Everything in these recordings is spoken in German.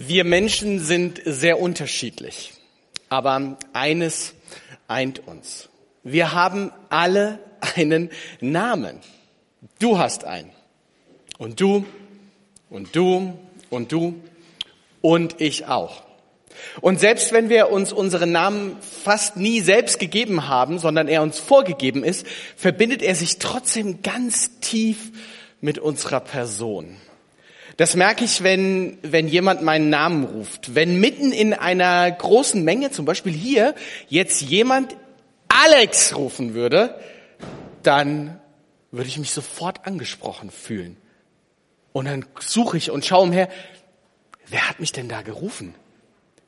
Wir Menschen sind sehr unterschiedlich, aber eines eint uns. Wir haben alle einen Namen. Du hast einen. Und du, und du, und du, und ich auch. Und selbst wenn wir uns unseren Namen fast nie selbst gegeben haben, sondern er uns vorgegeben ist, verbindet er sich trotzdem ganz tief mit unserer Person. Das merke ich, wenn, wenn jemand meinen Namen ruft. Wenn mitten in einer großen Menge, zum Beispiel hier, jetzt jemand Alex rufen würde, dann würde ich mich sofort angesprochen fühlen. Und dann suche ich und schaue umher, wer hat mich denn da gerufen?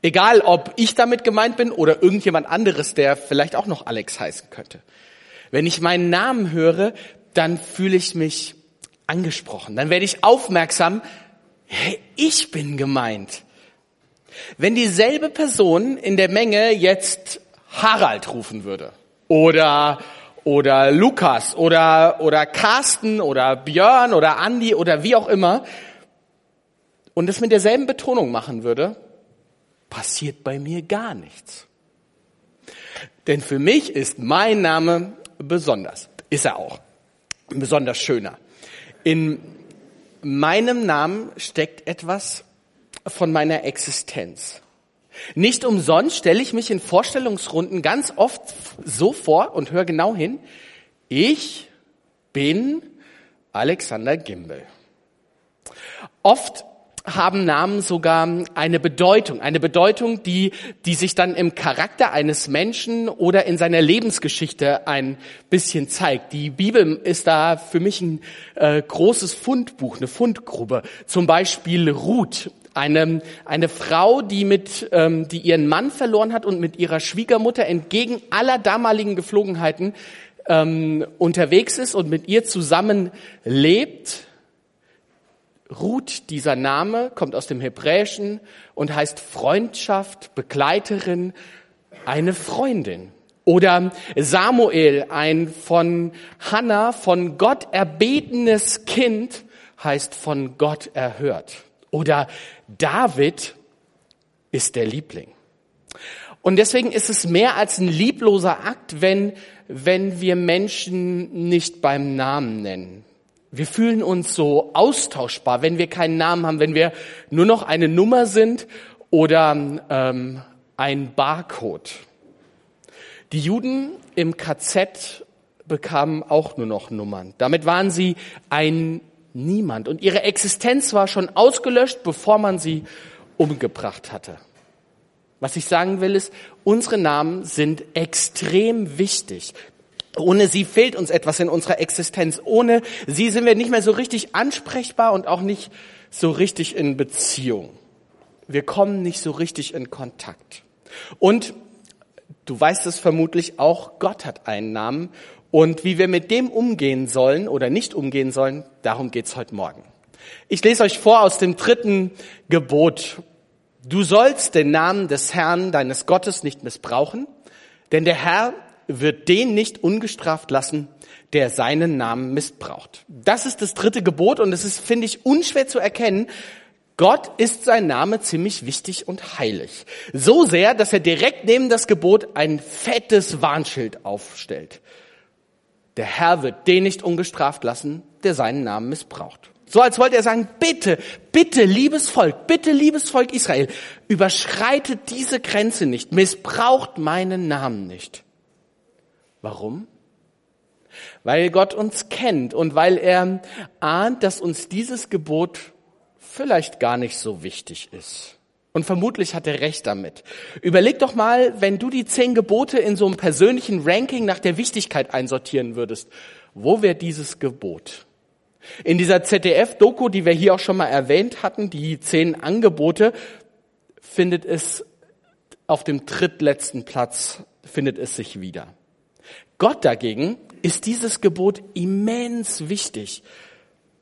Egal, ob ich damit gemeint bin oder irgendjemand anderes, der vielleicht auch noch Alex heißen könnte. Wenn ich meinen Namen höre, dann fühle ich mich angesprochen. Dann werde ich aufmerksam, ich bin gemeint. Wenn dieselbe Person in der Menge jetzt Harald rufen würde oder oder Lukas oder oder Carsten oder Björn oder Andi oder wie auch immer und es mit derselben Betonung machen würde, passiert bei mir gar nichts. Denn für mich ist mein Name besonders. Ist er auch. Besonders schöner. In meinem Namen steckt etwas von meiner Existenz. Nicht umsonst stelle ich mich in Vorstellungsrunden ganz oft so vor und höre genau hin. Ich bin Alexander Gimbel. Oft haben Namen sogar eine Bedeutung, eine Bedeutung, die, die sich dann im Charakter eines Menschen oder in seiner Lebensgeschichte ein bisschen zeigt. Die Bibel ist da für mich ein äh, großes Fundbuch, eine Fundgrube. Zum Beispiel Ruth, eine, eine Frau, die mit, ähm, die ihren Mann verloren hat und mit ihrer Schwiegermutter entgegen aller damaligen Geflogenheiten ähm, unterwegs ist und mit ihr zusammen lebt Ruth, dieser Name, kommt aus dem Hebräischen und heißt Freundschaft, Begleiterin, eine Freundin. Oder Samuel, ein von Hannah, von Gott erbetenes Kind, heißt von Gott erhört. Oder David ist der Liebling. Und deswegen ist es mehr als ein liebloser Akt, wenn, wenn wir Menschen nicht beim Namen nennen. Wir fühlen uns so austauschbar, wenn wir keinen Namen haben, wenn wir nur noch eine Nummer sind oder ähm, ein Barcode. Die Juden im KZ bekamen auch nur noch Nummern. Damit waren sie ein Niemand und ihre Existenz war schon ausgelöscht, bevor man sie umgebracht hatte. Was ich sagen will ist, unsere Namen sind extrem wichtig. Ohne sie fehlt uns etwas in unserer Existenz. Ohne sie sind wir nicht mehr so richtig ansprechbar und auch nicht so richtig in Beziehung. Wir kommen nicht so richtig in Kontakt. Und du weißt es vermutlich auch, Gott hat einen Namen. Und wie wir mit dem umgehen sollen oder nicht umgehen sollen, darum geht's heute Morgen. Ich lese euch vor aus dem dritten Gebot. Du sollst den Namen des Herrn, deines Gottes, nicht missbrauchen, denn der Herr wird den nicht ungestraft lassen, der seinen Namen missbraucht. Das ist das dritte Gebot und es ist, finde ich, unschwer zu erkennen. Gott ist sein Name ziemlich wichtig und heilig. So sehr, dass er direkt neben das Gebot ein fettes Warnschild aufstellt. Der Herr wird den nicht ungestraft lassen, der seinen Namen missbraucht. So als wollte er sagen, bitte, bitte, liebes Volk, bitte, liebes Volk Israel, überschreitet diese Grenze nicht, missbraucht meinen Namen nicht. Warum? Weil Gott uns kennt und weil er ahnt, dass uns dieses Gebot vielleicht gar nicht so wichtig ist. Und vermutlich hat er recht damit. Überleg doch mal, wenn du die zehn Gebote in so einem persönlichen Ranking nach der Wichtigkeit einsortieren würdest, wo wäre dieses Gebot? In dieser ZDF-Doku, die wir hier auch schon mal erwähnt hatten, die zehn Angebote, findet es auf dem drittletzten Platz, findet es sich wieder. Gott dagegen ist dieses Gebot immens wichtig.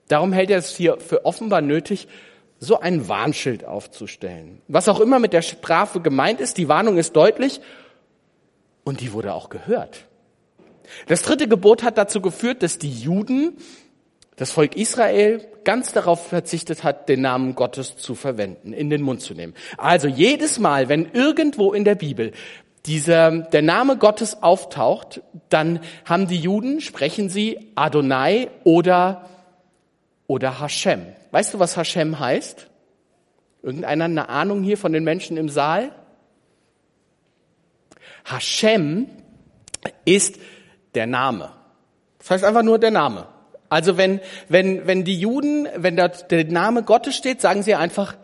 Darum hält er es hier für offenbar nötig, so ein Warnschild aufzustellen. Was auch immer mit der Strafe gemeint ist, die Warnung ist deutlich und die wurde auch gehört. Das dritte Gebot hat dazu geführt, dass die Juden das Volk Israel ganz darauf verzichtet hat, den Namen Gottes zu verwenden, in den Mund zu nehmen. Also jedes Mal, wenn irgendwo in der Bibel dieser, der Name Gottes auftaucht, dann haben die Juden, sprechen sie Adonai oder, oder Hashem. Weißt du, was Hashem heißt? Irgendeiner eine Ahnung hier von den Menschen im Saal? Hashem ist der Name. Das heißt einfach nur der Name. Also wenn, wenn, wenn die Juden, wenn da der Name Gottes steht, sagen sie einfach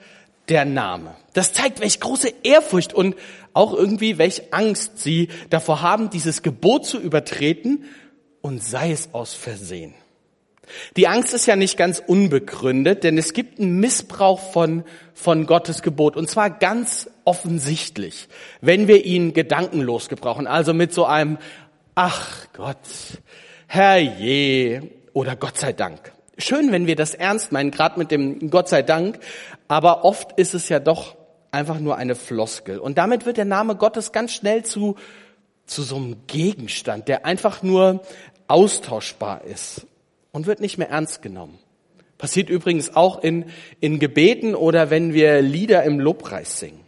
der Name. Das zeigt, welch große Ehrfurcht und auch irgendwie welch Angst sie davor haben, dieses Gebot zu übertreten und sei es aus Versehen. Die Angst ist ja nicht ganz unbegründet, denn es gibt einen Missbrauch von, von Gottes Gebot und zwar ganz offensichtlich, wenn wir ihn gedankenlos gebrauchen, also mit so einem Ach Gott, Herr je oder Gott sei Dank. Schön, wenn wir das ernst meinen, gerade mit dem Gott sei Dank, aber oft ist es ja doch einfach nur eine Floskel. Und damit wird der Name Gottes ganz schnell zu, zu so einem Gegenstand, der einfach nur austauschbar ist und wird nicht mehr ernst genommen. Passiert übrigens auch in, in Gebeten oder wenn wir Lieder im Lobpreis singen.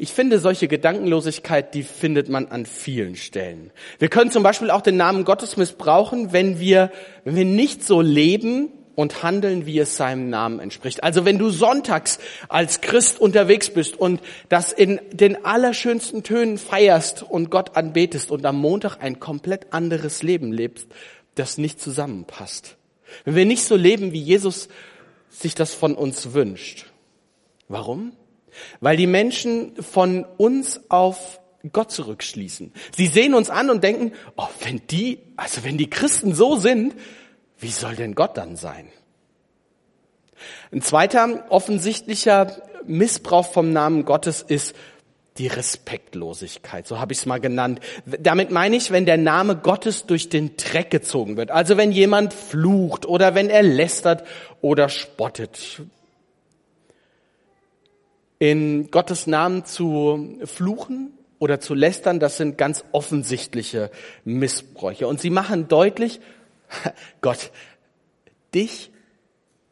Ich finde, solche Gedankenlosigkeit, die findet man an vielen Stellen. Wir können zum Beispiel auch den Namen Gottes missbrauchen, wenn wir, wenn wir nicht so leben und handeln, wie es seinem Namen entspricht. Also wenn du sonntags als Christ unterwegs bist und das in den allerschönsten Tönen feierst und Gott anbetest und am Montag ein komplett anderes Leben lebst, das nicht zusammenpasst. Wenn wir nicht so leben, wie Jesus sich das von uns wünscht. Warum? Weil die Menschen von uns auf Gott zurückschließen. Sie sehen uns an und denken, oh, wenn die, also wenn die Christen so sind, wie soll denn Gott dann sein? Ein zweiter offensichtlicher Missbrauch vom Namen Gottes ist die Respektlosigkeit, so habe ich es mal genannt. Damit meine ich, wenn der Name Gottes durch den Dreck gezogen wird. Also wenn jemand flucht oder wenn er lästert oder spottet in Gottes Namen zu fluchen oder zu lästern, das sind ganz offensichtliche Missbräuche. Und sie machen deutlich, Gott, dich,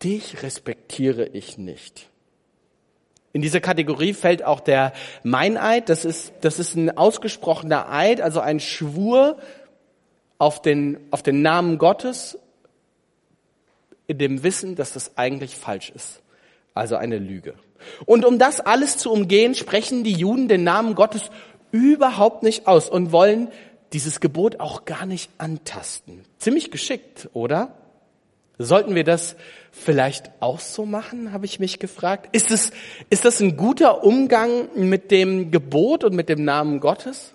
dich respektiere ich nicht. In diese Kategorie fällt auch der Meineid. Das ist, das ist ein ausgesprochener Eid, also ein Schwur auf den, auf den Namen Gottes in dem Wissen, dass das eigentlich falsch ist. Also eine Lüge. Und um das alles zu umgehen, sprechen die Juden den Namen Gottes überhaupt nicht aus und wollen dieses Gebot auch gar nicht antasten. Ziemlich geschickt, oder? Sollten wir das vielleicht auch so machen, habe ich mich gefragt. Ist, es, ist das ein guter Umgang mit dem Gebot und mit dem Namen Gottes?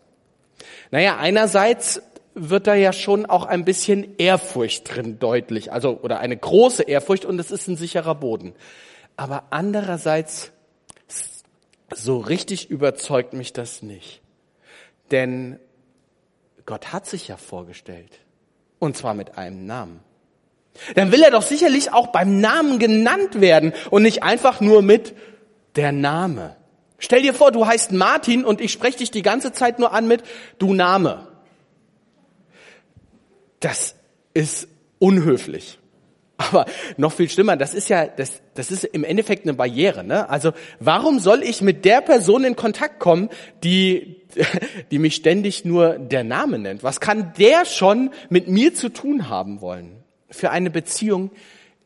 Naja, einerseits wird da ja schon auch ein bisschen Ehrfurcht drin deutlich, also oder eine große Ehrfurcht und es ist ein sicherer Boden. Aber andererseits, so richtig überzeugt mich das nicht. Denn Gott hat sich ja vorgestellt. Und zwar mit einem Namen. Dann will er doch sicherlich auch beim Namen genannt werden und nicht einfach nur mit der Name. Stell dir vor, du heißt Martin und ich spreche dich die ganze Zeit nur an mit du Name. Das ist unhöflich. Aber noch viel schlimmer, das ist ja, das, das ist im Endeffekt eine Barriere. Ne? Also warum soll ich mit der Person in Kontakt kommen, die, die mich ständig nur der Name nennt? Was kann der schon mit mir zu tun haben wollen? Für eine Beziehung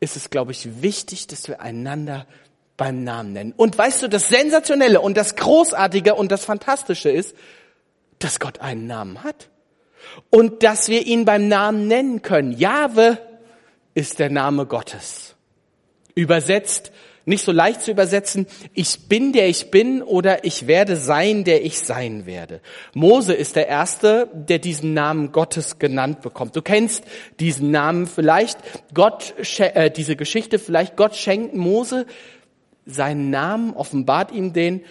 ist es, glaube ich, wichtig, dass wir einander beim Namen nennen. Und weißt du, das Sensationelle und das Großartige und das Fantastische ist, dass Gott einen Namen hat. Und dass wir ihn beim Namen nennen können. Jahwe ist der Name Gottes. Übersetzt, nicht so leicht zu übersetzen, ich bin der ich bin oder ich werde sein, der ich sein werde. Mose ist der Erste, der diesen Namen Gottes genannt bekommt. Du kennst diesen Namen vielleicht, Gott, äh, diese Geschichte vielleicht, Gott schenkt Mose seinen Namen, offenbart ihm den,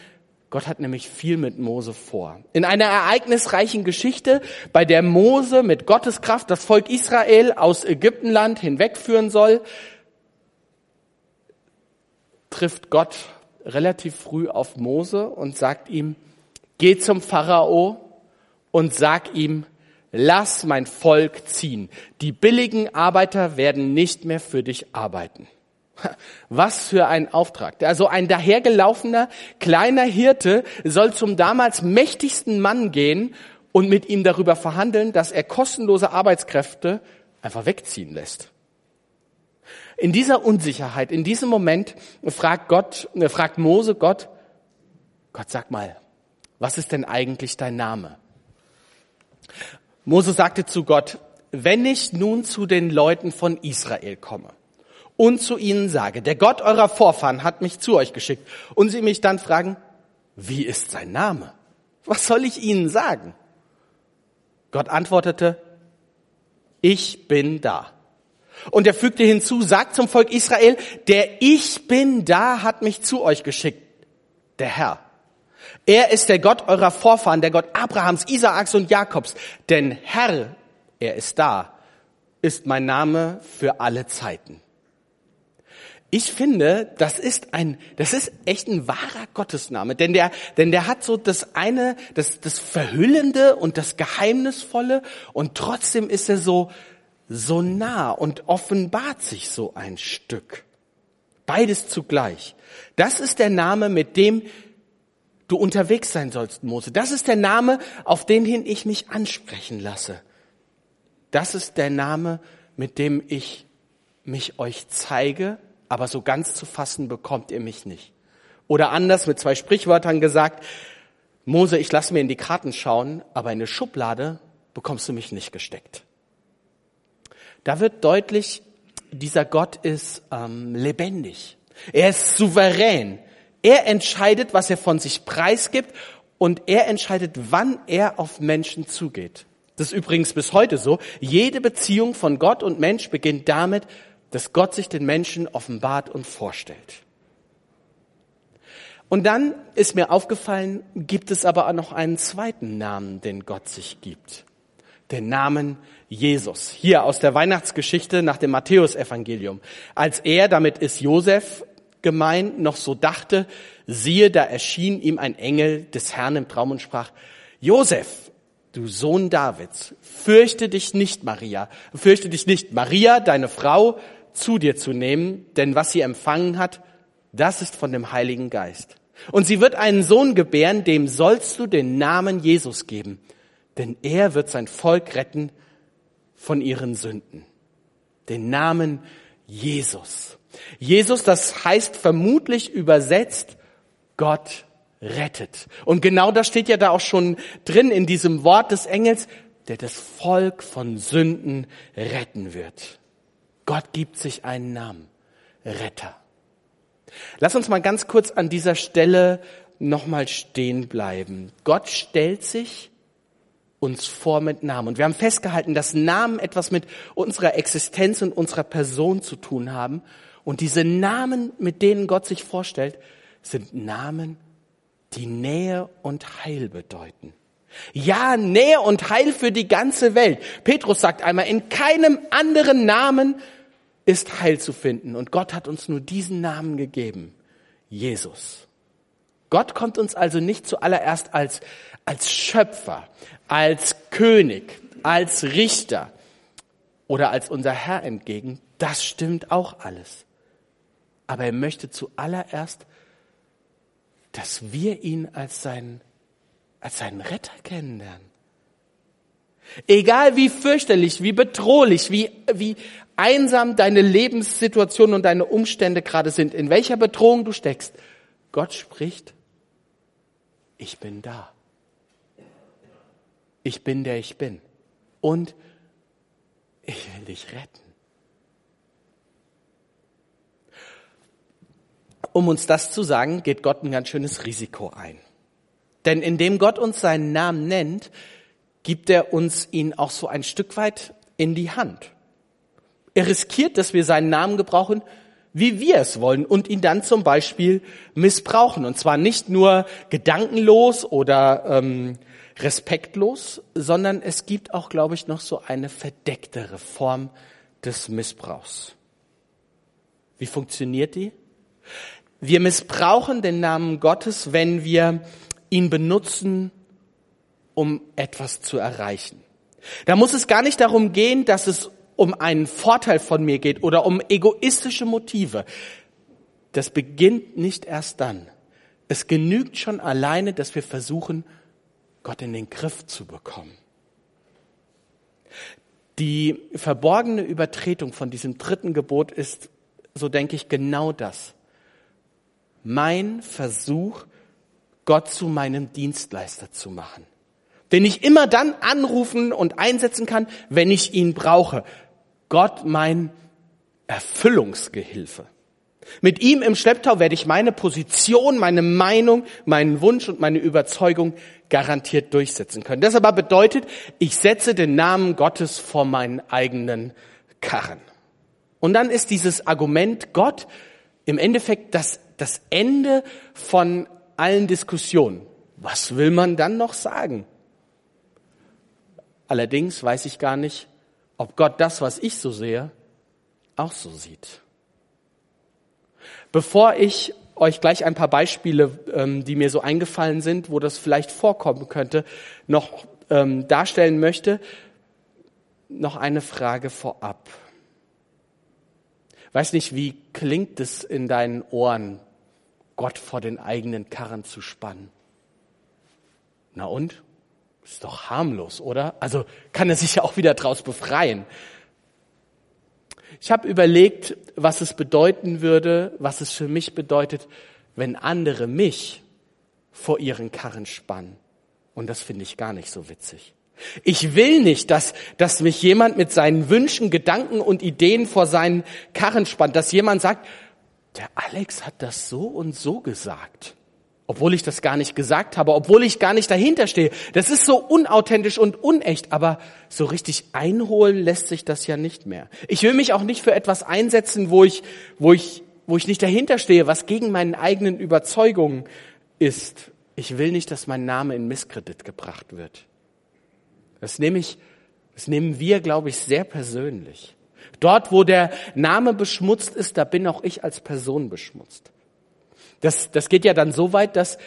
Gott hat nämlich viel mit Mose vor. In einer ereignisreichen Geschichte, bei der Mose mit Gottes Kraft das Volk Israel aus Ägyptenland hinwegführen soll, trifft Gott relativ früh auf Mose und sagt ihm, geh zum Pharao und sag ihm, lass mein Volk ziehen. Die billigen Arbeiter werden nicht mehr für dich arbeiten. Was für ein Auftrag. Also ein dahergelaufener kleiner Hirte soll zum damals mächtigsten Mann gehen und mit ihm darüber verhandeln, dass er kostenlose Arbeitskräfte einfach wegziehen lässt. In dieser Unsicherheit, in diesem Moment fragt Gott, äh, fragt Mose Gott, Gott sag mal, was ist denn eigentlich dein Name? Mose sagte zu Gott, wenn ich nun zu den Leuten von Israel komme und zu ihnen sage, der Gott eurer Vorfahren hat mich zu euch geschickt und sie mich dann fragen, wie ist sein Name? Was soll ich ihnen sagen? Gott antwortete, ich bin da. Und er fügte hinzu, sagt zum Volk Israel, der Ich bin da hat mich zu euch geschickt, der Herr. Er ist der Gott eurer Vorfahren, der Gott Abrahams, Isaaks und Jakobs. Denn Herr, er ist da, ist mein Name für alle Zeiten. Ich finde, das ist ein, das ist echt ein wahrer Gottesname, denn der, denn der hat so das eine, das, das Verhüllende und das Geheimnisvolle und trotzdem ist er so, so nah und offenbart sich so ein Stück. Beides zugleich. Das ist der Name, mit dem du unterwegs sein sollst, Mose. Das ist der Name, auf den hin ich mich ansprechen lasse. Das ist der Name, mit dem ich mich euch zeige, aber so ganz zu fassen bekommt ihr mich nicht. Oder anders mit zwei Sprichwörtern gesagt, Mose, ich lasse mir in die Karten schauen, aber in eine Schublade bekommst du mich nicht gesteckt. Da wird deutlich, dieser Gott ist ähm, lebendig. Er ist souverän. Er entscheidet, was er von sich preisgibt und er entscheidet, wann er auf Menschen zugeht. Das ist übrigens bis heute so. Jede Beziehung von Gott und Mensch beginnt damit, dass Gott sich den Menschen offenbart und vorstellt. Und dann ist mir aufgefallen, gibt es aber auch noch einen zweiten Namen, den Gott sich gibt. Den Namen Jesus. Hier aus der Weihnachtsgeschichte nach dem Matthäusevangelium. Als er, damit ist Josef gemeint, noch so dachte, siehe, da erschien ihm ein Engel des Herrn im Traum und sprach, Josef, du Sohn Davids, fürchte dich nicht, Maria, fürchte dich nicht, Maria, deine Frau, zu dir zu nehmen, denn was sie empfangen hat, das ist von dem Heiligen Geist. Und sie wird einen Sohn gebären, dem sollst du den Namen Jesus geben, denn er wird sein Volk retten von ihren Sünden. Den Namen Jesus. Jesus, das heißt vermutlich übersetzt, Gott rettet. Und genau das steht ja da auch schon drin in diesem Wort des Engels, der das Volk von Sünden retten wird. Gott gibt sich einen Namen. Retter. Lass uns mal ganz kurz an dieser Stelle nochmal stehen bleiben. Gott stellt sich uns vor mit Namen. Und wir haben festgehalten, dass Namen etwas mit unserer Existenz und unserer Person zu tun haben. Und diese Namen, mit denen Gott sich vorstellt, sind Namen, die Nähe und Heil bedeuten. Ja, Nähe und Heil für die ganze Welt. Petrus sagt einmal, in keinem anderen Namen ist Heil zu finden. Und Gott hat uns nur diesen Namen gegeben. Jesus. Gott kommt uns also nicht zuallererst als, als Schöpfer, als König, als Richter oder als unser Herr entgegen. Das stimmt auch alles. Aber er möchte zuallererst, dass wir ihn als seinen, als seinen Retter kennenlernen. Egal wie fürchterlich, wie bedrohlich, wie, wie einsam deine Lebenssituation und deine Umstände gerade sind, in welcher Bedrohung du steckst, Gott spricht, ich bin da. Ich bin der ich bin. Und ich will dich retten. Um uns das zu sagen, geht Gott ein ganz schönes Risiko ein. Denn indem Gott uns seinen Namen nennt, gibt er uns ihn auch so ein Stück weit in die Hand. Er riskiert, dass wir seinen Namen gebrauchen, wie wir es wollen und ihn dann zum Beispiel missbrauchen. Und zwar nicht nur gedankenlos oder ähm, respektlos, sondern es gibt auch, glaube ich, noch so eine verdecktere Form des Missbrauchs. Wie funktioniert die? Wir missbrauchen den Namen Gottes, wenn wir ihn benutzen, um etwas zu erreichen. Da muss es gar nicht darum gehen, dass es um einen Vorteil von mir geht oder um egoistische Motive. Das beginnt nicht erst dann. Es genügt schon alleine, dass wir versuchen, Gott in den Griff zu bekommen. Die verborgene Übertretung von diesem dritten Gebot ist, so denke ich, genau das. Mein Versuch, Gott zu meinem Dienstleister zu machen, den ich immer dann anrufen und einsetzen kann, wenn ich ihn brauche. Gott mein Erfüllungsgehilfe. Mit ihm im Schlepptau werde ich meine Position, meine Meinung, meinen Wunsch und meine Überzeugung garantiert durchsetzen können. Das aber bedeutet, ich setze den Namen Gottes vor meinen eigenen Karren. Und dann ist dieses Argument Gott im Endeffekt das, das Ende von allen Diskussionen. Was will man dann noch sagen? Allerdings weiß ich gar nicht, ob Gott das, was ich so sehe, auch so sieht. Bevor ich euch gleich ein paar Beispiele, ähm, die mir so eingefallen sind, wo das vielleicht vorkommen könnte, noch ähm, darstellen möchte, noch eine Frage vorab. Weiß nicht, wie klingt es in deinen Ohren, Gott vor den eigenen Karren zu spannen? Na und? Ist doch harmlos, oder? Also kann er sich ja auch wieder draus befreien. Ich habe überlegt, was es bedeuten würde, was es für mich bedeutet, wenn andere mich vor ihren Karren spannen. Und das finde ich gar nicht so witzig. Ich will nicht, dass, dass mich jemand mit seinen Wünschen, Gedanken und Ideen vor seinen Karren spannt, dass jemand sagt, der Alex hat das so und so gesagt obwohl ich das gar nicht gesagt habe, obwohl ich gar nicht dahinter stehe. Das ist so unauthentisch und unecht, aber so richtig einholen lässt sich das ja nicht mehr. Ich will mich auch nicht für etwas einsetzen, wo ich, wo ich, wo ich nicht dahinter stehe, was gegen meinen eigenen Überzeugungen ist. Ich will nicht, dass mein Name in Misskredit gebracht wird. Das nehme ich, das nehmen wir, glaube ich, sehr persönlich. Dort, wo der Name beschmutzt ist, da bin auch ich als Person beschmutzt. Das, das geht ja dann so weit, dass,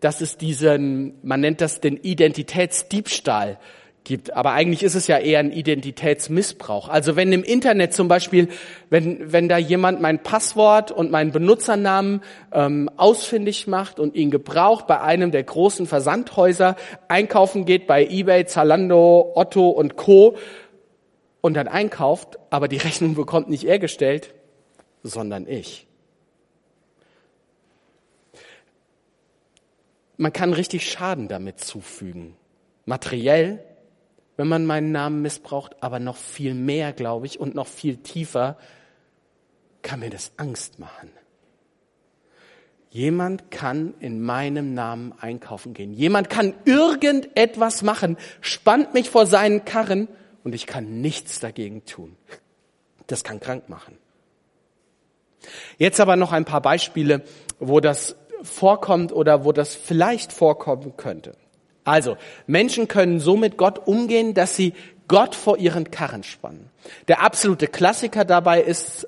dass es diesen, man nennt das den Identitätsdiebstahl gibt. Aber eigentlich ist es ja eher ein Identitätsmissbrauch. Also wenn im Internet zum Beispiel, wenn, wenn da jemand mein Passwort und meinen Benutzernamen ähm, ausfindig macht und ihn gebraucht bei einem der großen Versandhäuser, einkaufen geht bei eBay, Zalando, Otto und Co. und dann einkauft, aber die Rechnung bekommt nicht er gestellt, sondern ich. Man kann richtig Schaden damit zufügen. Materiell, wenn man meinen Namen missbraucht, aber noch viel mehr, glaube ich, und noch viel tiefer kann mir das Angst machen. Jemand kann in meinem Namen einkaufen gehen. Jemand kann irgendetwas machen, spannt mich vor seinen Karren und ich kann nichts dagegen tun. Das kann krank machen. Jetzt aber noch ein paar Beispiele, wo das vorkommt oder wo das vielleicht vorkommen könnte. Also, Menschen können so mit Gott umgehen, dass sie Gott vor ihren Karren spannen. Der absolute Klassiker dabei ist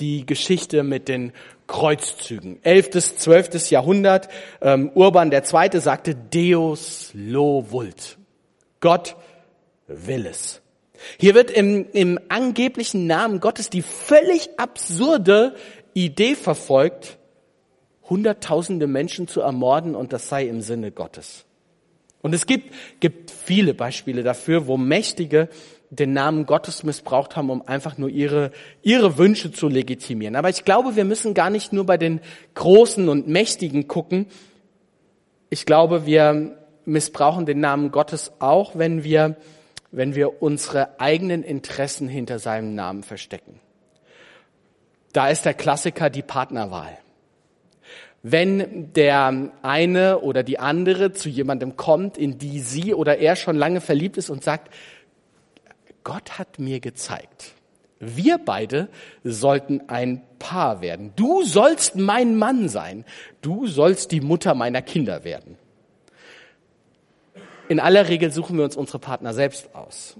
die Geschichte mit den Kreuzzügen. Elftes, zwölftes Jahrhundert. Ähm, Urban II. sagte Deus lo vult. Gott will es. Hier wird im, im angeblichen Namen Gottes die völlig absurde Idee verfolgt, Hunderttausende Menschen zu ermorden und das sei im Sinne Gottes. Und es gibt, gibt viele Beispiele dafür, wo Mächtige den Namen Gottes missbraucht haben, um einfach nur ihre, ihre Wünsche zu legitimieren. Aber ich glaube, wir müssen gar nicht nur bei den Großen und Mächtigen gucken. Ich glaube, wir missbrauchen den Namen Gottes auch, wenn wir, wenn wir unsere eigenen Interessen hinter seinem Namen verstecken. Da ist der Klassiker die Partnerwahl wenn der eine oder die andere zu jemandem kommt, in die sie oder er schon lange verliebt ist und sagt, Gott hat mir gezeigt, wir beide sollten ein Paar werden. Du sollst mein Mann sein. Du sollst die Mutter meiner Kinder werden. In aller Regel suchen wir uns unsere Partner selbst aus.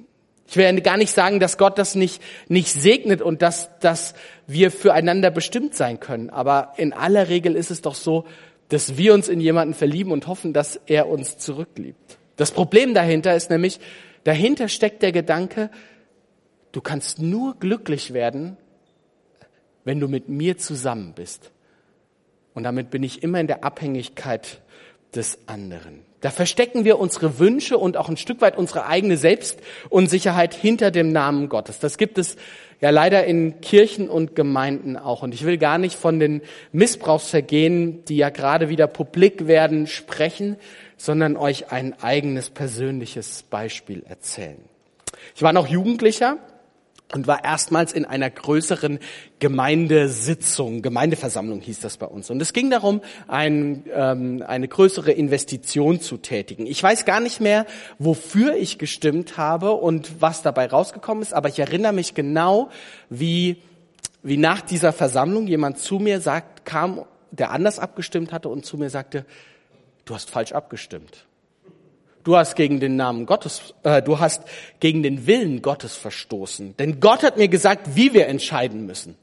Ich will gar nicht sagen, dass Gott das nicht, nicht segnet und dass, dass wir füreinander bestimmt sein können. Aber in aller Regel ist es doch so, dass wir uns in jemanden verlieben und hoffen, dass er uns zurückliebt. Das Problem dahinter ist nämlich, Dahinter steckt der Gedanke, du kannst nur glücklich werden, wenn du mit mir zusammen bist. Und damit bin ich immer in der Abhängigkeit des anderen. Da verstecken wir unsere Wünsche und auch ein Stück weit unsere eigene Selbstunsicherheit hinter dem Namen Gottes. Das gibt es ja leider in Kirchen und Gemeinden auch. Und ich will gar nicht von den Missbrauchsvergehen, die ja gerade wieder publik werden, sprechen, sondern euch ein eigenes persönliches Beispiel erzählen. Ich war noch Jugendlicher und war erstmals in einer größeren Gemeindesitzung, Gemeindeversammlung hieß das bei uns. Und es ging darum, ein, ähm, eine größere Investition zu tätigen. Ich weiß gar nicht mehr, wofür ich gestimmt habe und was dabei rausgekommen ist, aber ich erinnere mich genau, wie, wie nach dieser Versammlung jemand zu mir sagt, kam, der anders abgestimmt hatte und zu mir sagte, du hast falsch abgestimmt. Du hast gegen den Namen Gottes, äh, du hast gegen den Willen Gottes verstoßen. Denn Gott hat mir gesagt, wie wir entscheiden müssen.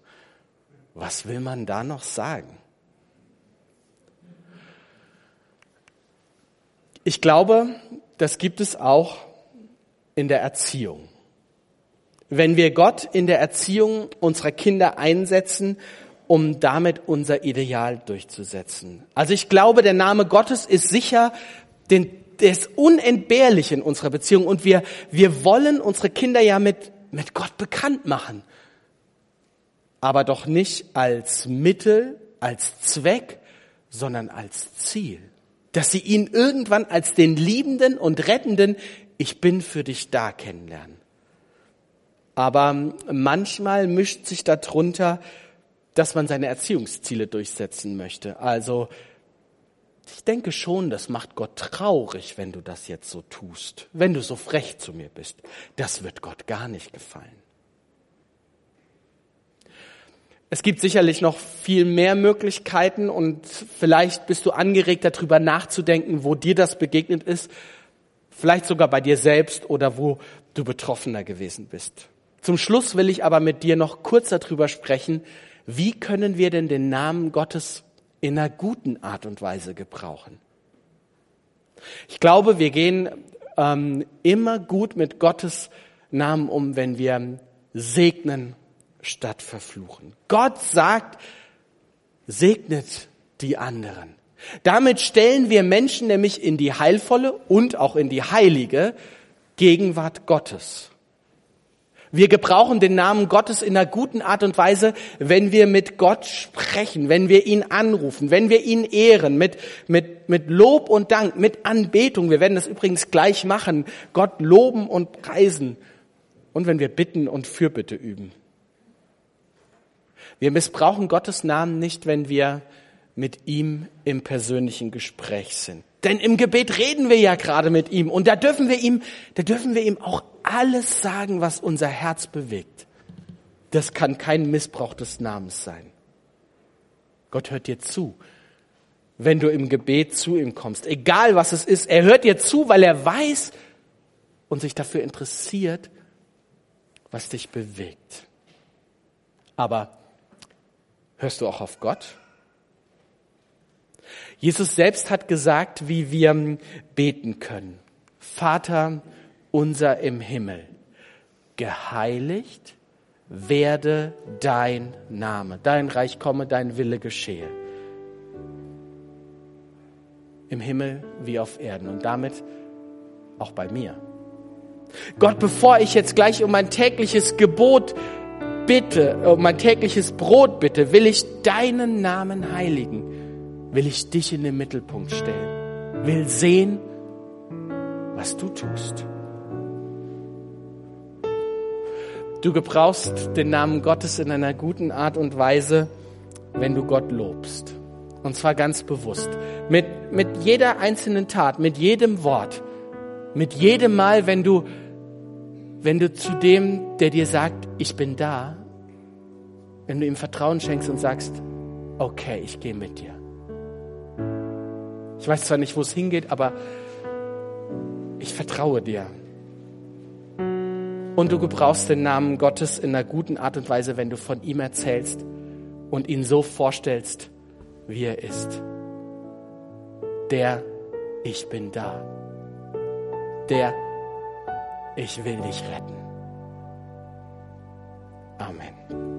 Was will man da noch sagen? Ich glaube, das gibt es auch in der Erziehung. Wenn wir Gott in der Erziehung unserer Kinder einsetzen, um damit unser Ideal durchzusetzen. Also ich glaube, der Name Gottes ist sicher den ist unentbehrlich in unserer Beziehung und wir, wir wollen unsere Kinder ja mit, mit Gott bekannt machen. Aber doch nicht als Mittel, als Zweck, sondern als Ziel. Dass sie ihn irgendwann als den liebenden und rettenden Ich bin für dich da kennenlernen. Aber manchmal mischt sich darunter, dass man seine Erziehungsziele durchsetzen möchte. Also ich denke schon, das macht Gott traurig, wenn du das jetzt so tust, wenn du so frech zu mir bist. Das wird Gott gar nicht gefallen. Es gibt sicherlich noch viel mehr Möglichkeiten und vielleicht bist du angeregt darüber nachzudenken, wo dir das begegnet ist, vielleicht sogar bei dir selbst oder wo du betroffener gewesen bist. Zum Schluss will ich aber mit dir noch kurz darüber sprechen, wie können wir denn den Namen Gottes in einer guten Art und Weise gebrauchen. Ich glaube, wir gehen ähm, immer gut mit Gottes Namen um, wenn wir segnen statt verfluchen. Gott sagt, segnet die anderen. Damit stellen wir Menschen nämlich in die heilvolle und auch in die heilige Gegenwart Gottes. Wir gebrauchen den Namen Gottes in einer guten Art und Weise, wenn wir mit Gott sprechen, wenn wir ihn anrufen, wenn wir ihn ehren, mit, mit, mit Lob und Dank, mit Anbetung. Wir werden das übrigens gleich machen. Gott loben und preisen. Und wenn wir bitten und Fürbitte üben. Wir missbrauchen Gottes Namen nicht, wenn wir mit ihm im persönlichen Gespräch sind. Denn im Gebet reden wir ja gerade mit ihm und da dürfen wir ihm, da dürfen wir ihm auch alles sagen, was unser Herz bewegt. Das kann kein Missbrauch des Namens sein. Gott hört dir zu, wenn du im Gebet zu ihm kommst. Egal was es ist, er hört dir zu, weil er weiß und sich dafür interessiert, was dich bewegt. Aber hörst du auch auf Gott? Jesus selbst hat gesagt, wie wir beten können. Vater unser im Himmel, geheiligt werde dein Name, dein Reich komme, dein Wille geschehe. Im Himmel wie auf Erden und damit auch bei mir. Gott, bevor ich jetzt gleich um mein tägliches Gebot bitte, um mein tägliches Brot bitte, will ich deinen Namen heiligen will ich dich in den Mittelpunkt stellen, will sehen, was du tust. Du gebrauchst den Namen Gottes in einer guten Art und Weise, wenn du Gott lobst. Und zwar ganz bewusst. Mit, mit jeder einzelnen Tat, mit jedem Wort, mit jedem Mal, wenn du, wenn du zu dem, der dir sagt, ich bin da, wenn du ihm Vertrauen schenkst und sagst, okay, ich gehe mit dir. Ich weiß zwar nicht, wo es hingeht, aber ich vertraue dir. Und du gebrauchst den Namen Gottes in einer guten Art und Weise, wenn du von ihm erzählst und ihn so vorstellst, wie er ist. Der Ich bin da. Der Ich will dich retten. Amen.